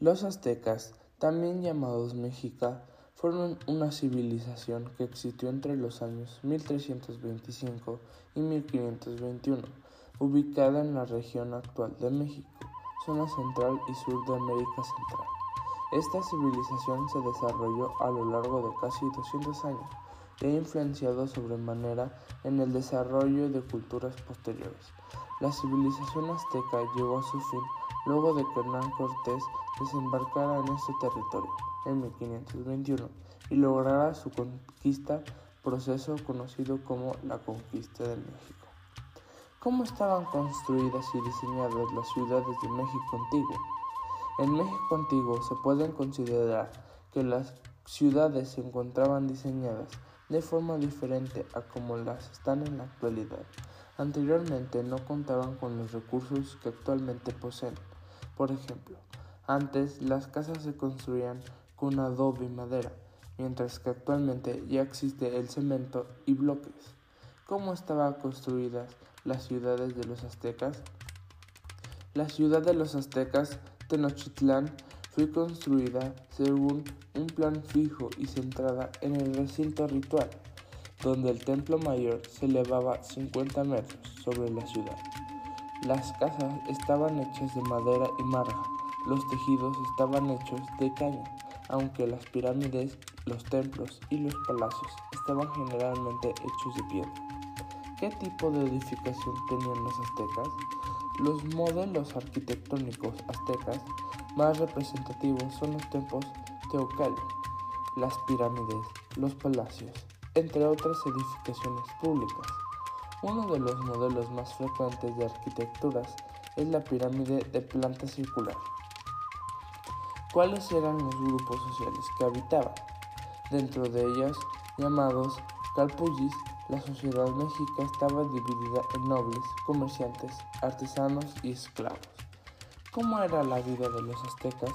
Los aztecas, también llamados mexica, fueron una civilización que existió entre los años 1325 y 1521, ubicada en la región actual de México, zona central y sur de América Central. Esta civilización se desarrolló a lo largo de casi 200 años y ha influenciado sobremanera en el desarrollo de culturas posteriores. La civilización azteca llegó a su fin luego de que Hernán Cortés desembarcara en este territorio en 1521 y lograra su conquista, proceso conocido como la conquista de México. ¿Cómo estaban construidas y diseñadas las ciudades de México antiguo? En México antiguo se pueden considerar que las ciudades se encontraban diseñadas de forma diferente a como las están en la actualidad. Anteriormente no contaban con los recursos que actualmente poseen. Por ejemplo, antes las casas se construían con adobe y madera, mientras que actualmente ya existe el cemento y bloques. ¿Cómo estaban construidas las ciudades de los aztecas? La ciudad de los aztecas, Tenochtitlán, fue construida según un plan fijo y centrada en el recinto ritual, donde el templo mayor se elevaba 50 metros sobre la ciudad. Las casas estaban hechas de madera y marga, los tejidos estaban hechos de caña, aunque las pirámides, los templos y los palacios estaban generalmente hechos de piedra. ¿Qué tipo de edificación tenían los aztecas? Los modelos arquitectónicos aztecas más representativos son los templos teocalli, las pirámides, los palacios, entre otras edificaciones públicas. Uno de los modelos más frecuentes de arquitecturas es la pirámide de planta circular. ¿Cuáles eran los grupos sociales que habitaban? Dentro de ellos, llamados calpullis, la sociedad mexica estaba dividida en nobles, comerciantes, artesanos y esclavos. ¿Cómo era la vida de los aztecas?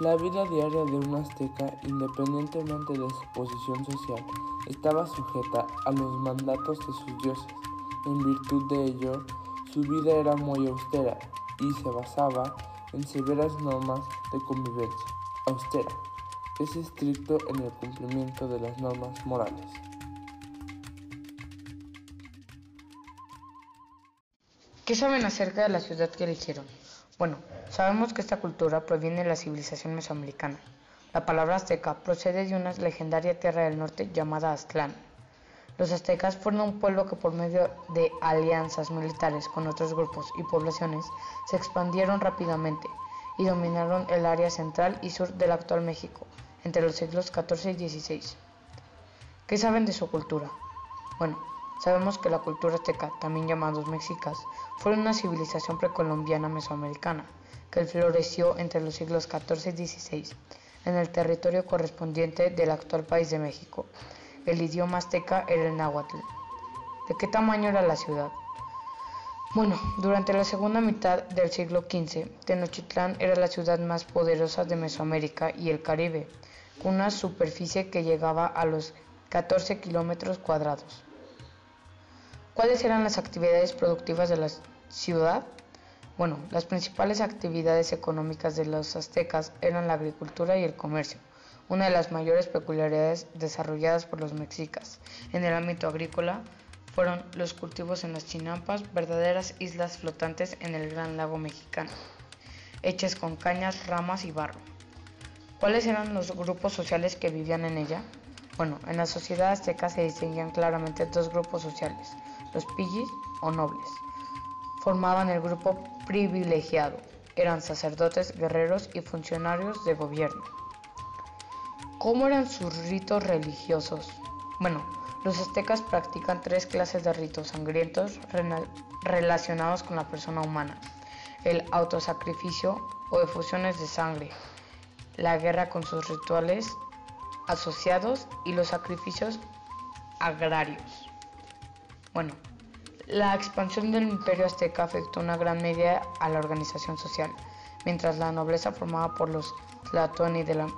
La vida diaria de un azteca, independientemente de su posición social, estaba sujeta a los mandatos de sus dioses. En virtud de ello, su vida era muy austera y se basaba en severas normas de convivencia. Austera es estricto en el cumplimiento de las normas morales. ¿Qué saben acerca de la ciudad que eligieron? Bueno, sabemos que esta cultura proviene de la civilización mesoamericana. La palabra azteca procede de una legendaria tierra del norte llamada Aztlán. Los aztecas fueron un pueblo que por medio de alianzas militares con otros grupos y poblaciones se expandieron rápidamente y dominaron el área central y sur del actual México entre los siglos XIV y XVI. ¿Qué saben de su cultura? Bueno, sabemos que la cultura azteca, también llamados mexicas, fue una civilización precolombiana mesoamericana que floreció entre los siglos XIV y XVI en el territorio correspondiente del actual país de México. El idioma azteca era el náhuatl. ¿De qué tamaño era la ciudad? Bueno, durante la segunda mitad del siglo XV, Tenochtitlán era la ciudad más poderosa de Mesoamérica y el Caribe, con una superficie que llegaba a los 14 kilómetros cuadrados. ¿Cuáles eran las actividades productivas de la ciudad? Bueno, las principales actividades económicas de los aztecas eran la agricultura y el comercio una de las mayores peculiaridades desarrolladas por los mexicas en el ámbito agrícola fueron los cultivos en las chinampas, verdaderas islas flotantes en el gran lago mexicano, hechas con cañas, ramas y barro. ¿Cuáles eran los grupos sociales que vivían en ella? Bueno, en la sociedad azteca se distinguían claramente dos grupos sociales, los pillis o nobles. Formaban el grupo privilegiado, eran sacerdotes, guerreros y funcionarios de gobierno. ¿Cómo eran sus ritos religiosos? Bueno, los aztecas practican tres clases de ritos sangrientos relacionados con la persona humana. El autosacrificio o efusiones de sangre, la guerra con sus rituales asociados y los sacrificios agrarios. Bueno, la expansión del imperio azteca afectó una gran medida a la organización social, mientras la nobleza formada por los tlatoani de la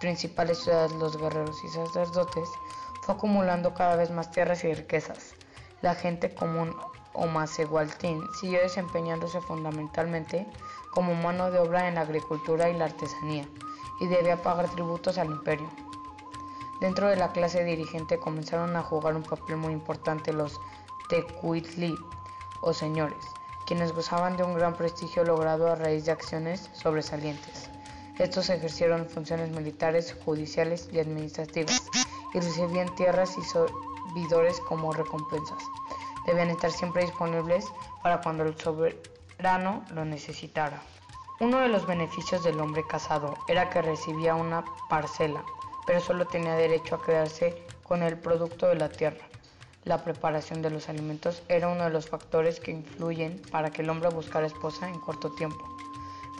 principales ciudades, los guerreros y sacerdotes, fue acumulando cada vez más tierras y riquezas. La gente común o macehualtín siguió desempeñándose fundamentalmente como mano de obra en la agricultura y la artesanía, y debía pagar tributos al imperio. Dentro de la clase dirigente comenzaron a jugar un papel muy importante los tecuitli, o señores, quienes gozaban de un gran prestigio logrado a raíz de acciones sobresalientes. Estos ejercieron funciones militares, judiciales y administrativas, y recibían tierras y servidores como recompensas. Debían estar siempre disponibles para cuando el soberano lo necesitara. Uno de los beneficios del hombre casado era que recibía una parcela pero solo tenía derecho a quedarse con el producto de la tierra. La preparación de los alimentos era uno de los factores que influyen para que el hombre buscara esposa en corto tiempo.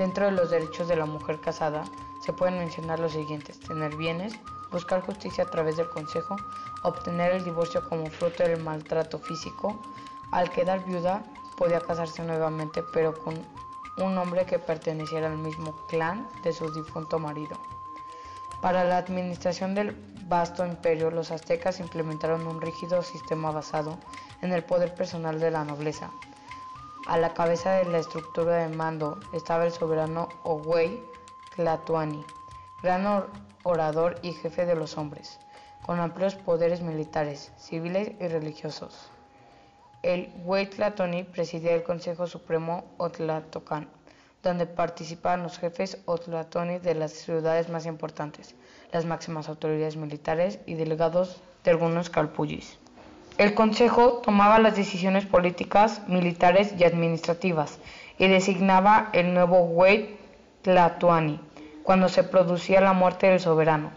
Dentro de los derechos de la mujer casada se pueden mencionar los siguientes, tener bienes, buscar justicia a través del consejo, obtener el divorcio como fruto del maltrato físico, al quedar viuda podía casarse nuevamente pero con un hombre que perteneciera al mismo clan de su difunto marido. Para la administración del vasto imperio, los aztecas implementaron un rígido sistema basado en el poder personal de la nobleza. A la cabeza de la estructura de mando estaba el soberano Owei Tlatoani, gran orador y jefe de los hombres, con amplios poderes militares, civiles y religiosos. El Huey Tlatoani presidía el Consejo Supremo Otlatocan, donde participaban los jefes Otlatoni de las ciudades más importantes, las máximas autoridades militares y delegados de algunos calpullis. El Consejo tomaba las decisiones políticas, militares y administrativas y designaba el nuevo Huey Tlatoani cuando se producía la muerte del soberano.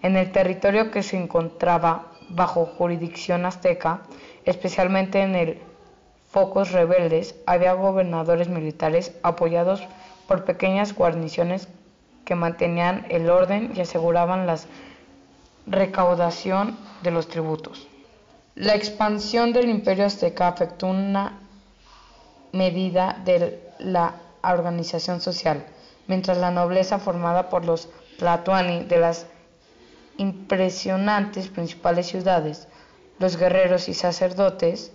En el territorio que se encontraba bajo jurisdicción azteca, especialmente en el focos rebeldes, había gobernadores militares apoyados por pequeñas guarniciones que mantenían el orden y aseguraban la recaudación de los tributos. La expansión del imperio azteca afectó una medida de la organización social, mientras la nobleza formada por los Tlatoani de las impresionantes principales ciudades, los guerreros y sacerdotes,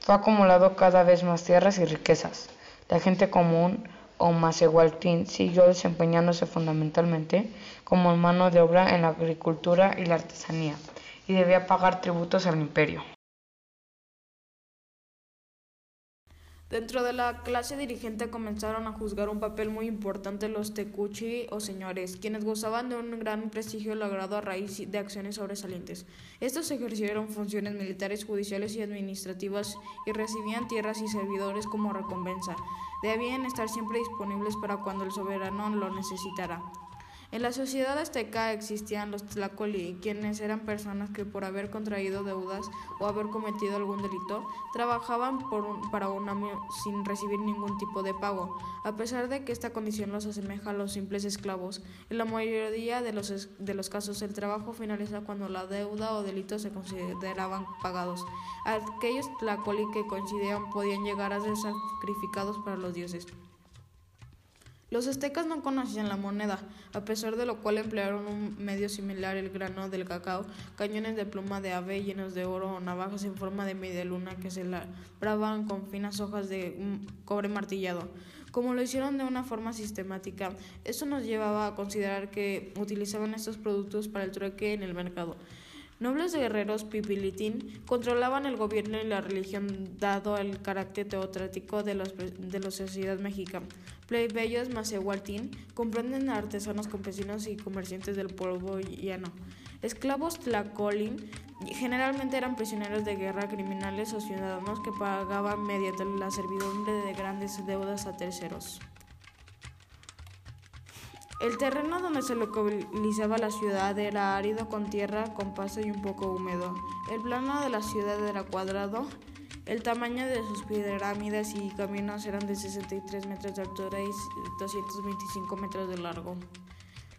fue acumulando cada vez más tierras y riquezas. La gente común o Macehualtín siguió desempeñándose fundamentalmente como mano de obra en la agricultura y la artesanía, y debía pagar tributos al imperio. Dentro de la clase dirigente comenzaron a juzgar un papel muy importante los tecuchi o señores, quienes gozaban de un gran prestigio logrado a raíz de acciones sobresalientes. Estos ejercieron funciones militares, judiciales y administrativas y recibían tierras y servidores como recompensa. Debían estar siempre disponibles para cuando el soberano lo necesitara. En la sociedad azteca existían los tlacoli, quienes eran personas que por haber contraído deudas o haber cometido algún delito, trabajaban para un año sin recibir ningún tipo de pago. A pesar de que esta condición los asemeja a los simples esclavos, en la mayoría de los, de los casos el trabajo finaliza cuando la deuda o delito se consideraban pagados. Aquellos tlacoli que coincidían podían llegar a ser sacrificados para los dioses. Los aztecas no conocían la moneda, a pesar de lo cual emplearon un medio similar el grano del cacao, cañones de pluma de ave llenos de oro o navajas en forma de media luna que se labraban con finas hojas de cobre martillado. Como lo hicieron de una forma sistemática, eso nos llevaba a considerar que utilizaban estos productos para el trueque en el mercado. Nobles guerreros pipilitín controlaban el gobierno y la religión dado el carácter teocrático de, los, de la sociedad mexicana. Plebeyos Macehualtín comprenden a artesanos, campesinos y comerciantes del pueblo llano. Esclavos tlacolin generalmente eran prisioneros de guerra, criminales o ciudadanos que pagaban mediante la servidumbre de grandes deudas a terceros. El terreno donde se localizaba la ciudad era árido con tierra, con y un poco húmedo. El plano de la ciudad era cuadrado. El tamaño de sus pirámides y caminos eran de 63 metros de altura y 225 metros de largo.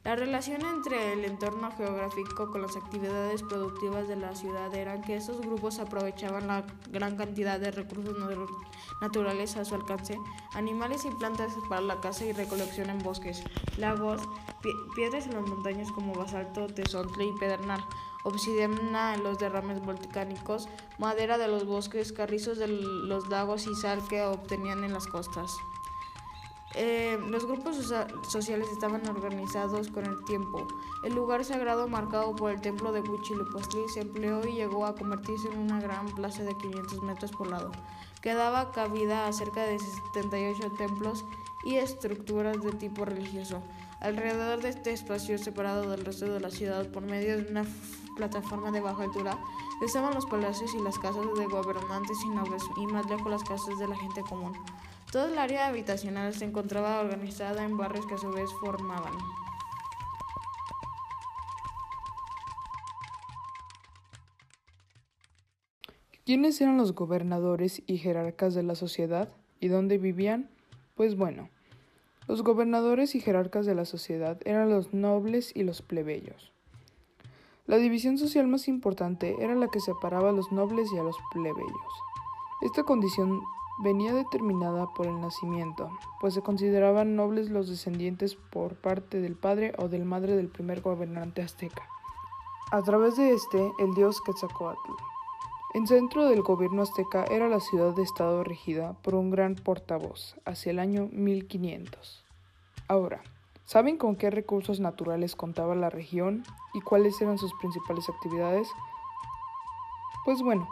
La relación entre el entorno geográfico con las actividades productivas de la ciudad era que estos grupos aprovechaban la gran cantidad de recursos naturales a su alcance, animales y plantas para la caza y recolección en bosques, lagos, piedras en las montañas como basalto, tesontle y pedernal, obsidiana en los derrames volcánicos, madera de los bosques, carrizos de los lagos y sal que obtenían en las costas. Eh, los grupos sociales estaban organizados con el tiempo. El lugar sagrado marcado por el templo de Huitzilopochtli se empleó y llegó a convertirse en una gran plaza de 500 metros por lado, que daba cabida a cerca de 78 templos y estructuras de tipo religioso. Alrededor de este espacio separado del resto de la ciudad por medio de una plataforma de baja altura, estaban los palacios y las casas de gobernantes y nobles y más lejos las casas de la gente común. Toda el área habitacional se encontraba organizada en barrios que a su vez formaban. ¿Quiénes eran los gobernadores y jerarcas de la sociedad y dónde vivían? Pues bueno, los gobernadores y jerarcas de la sociedad eran los nobles y los plebeyos. La división social más importante era la que separaba a los nobles y a los plebeyos. Esta condición venía determinada por el nacimiento, pues se consideraban nobles los descendientes por parte del padre o del madre del primer gobernante azteca. A través de este, el dios Quetzalcoatl. En centro del gobierno azteca era la ciudad de estado regida por un gran portavoz hacia el año 1500. Ahora, ¿saben con qué recursos naturales contaba la región y cuáles eran sus principales actividades? Pues bueno,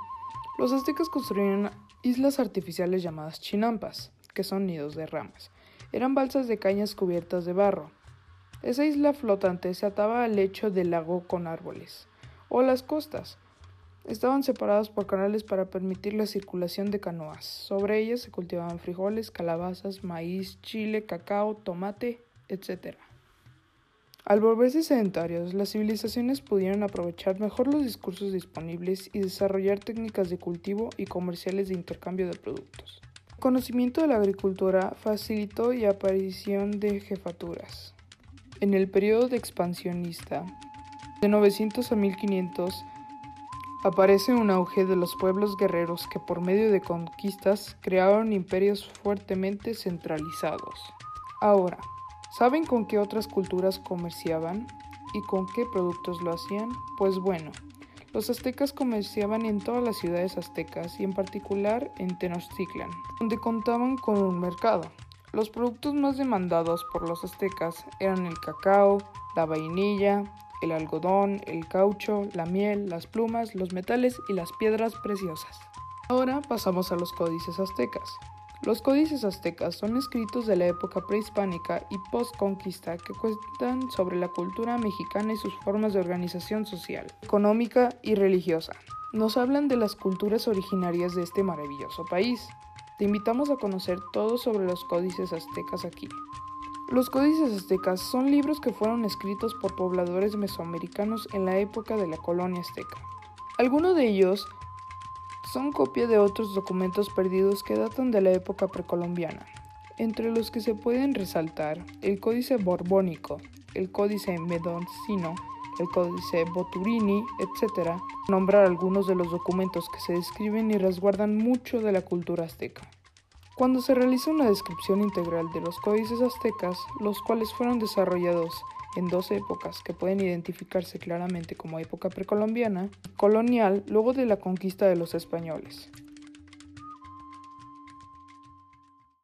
los aztecas construyeron islas artificiales llamadas chinampas, que son nidos de ramas. Eran balsas de cañas cubiertas de barro. Esa isla flotante se ataba al lecho del lago con árboles, o las costas. Estaban separadas por canales para permitir la circulación de canoas. Sobre ellas se cultivaban frijoles, calabazas, maíz, chile, cacao, tomate, etc. Al volverse sedentarios, las civilizaciones pudieron aprovechar mejor los discursos disponibles y desarrollar técnicas de cultivo y comerciales de intercambio de productos. El conocimiento de la agricultura facilitó la aparición de jefaturas. En el periodo expansionista, de 900 a 1500, aparece un auge de los pueblos guerreros que por medio de conquistas crearon imperios fuertemente centralizados. Ahora, ¿Saben con qué otras culturas comerciaban y con qué productos lo hacían? Pues bueno, los aztecas comerciaban en todas las ciudades aztecas y en particular en Tenochtitlan, donde contaban con un mercado. Los productos más demandados por los aztecas eran el cacao, la vainilla, el algodón, el caucho, la miel, las plumas, los metales y las piedras preciosas. Ahora pasamos a los códices aztecas. Los códices aztecas son escritos de la época prehispánica y postconquista que cuentan sobre la cultura mexicana y sus formas de organización social, económica y religiosa. Nos hablan de las culturas originarias de este maravilloso país. Te invitamos a conocer todo sobre los códices aztecas aquí. Los códices aztecas son libros que fueron escritos por pobladores mesoamericanos en la época de la colonia azteca. Algunos de ellos son copia de otros documentos perdidos que datan de la época precolombiana, entre los que se pueden resaltar el Códice Borbónico, el Códice Medoncino, el Códice Boturini, etc., nombrar algunos de los documentos que se describen y resguardan mucho de la cultura azteca. Cuando se realiza una descripción integral de los códices aztecas, los cuales fueron desarrollados en dos épocas que pueden identificarse claramente como época precolombiana colonial luego de la conquista de los españoles.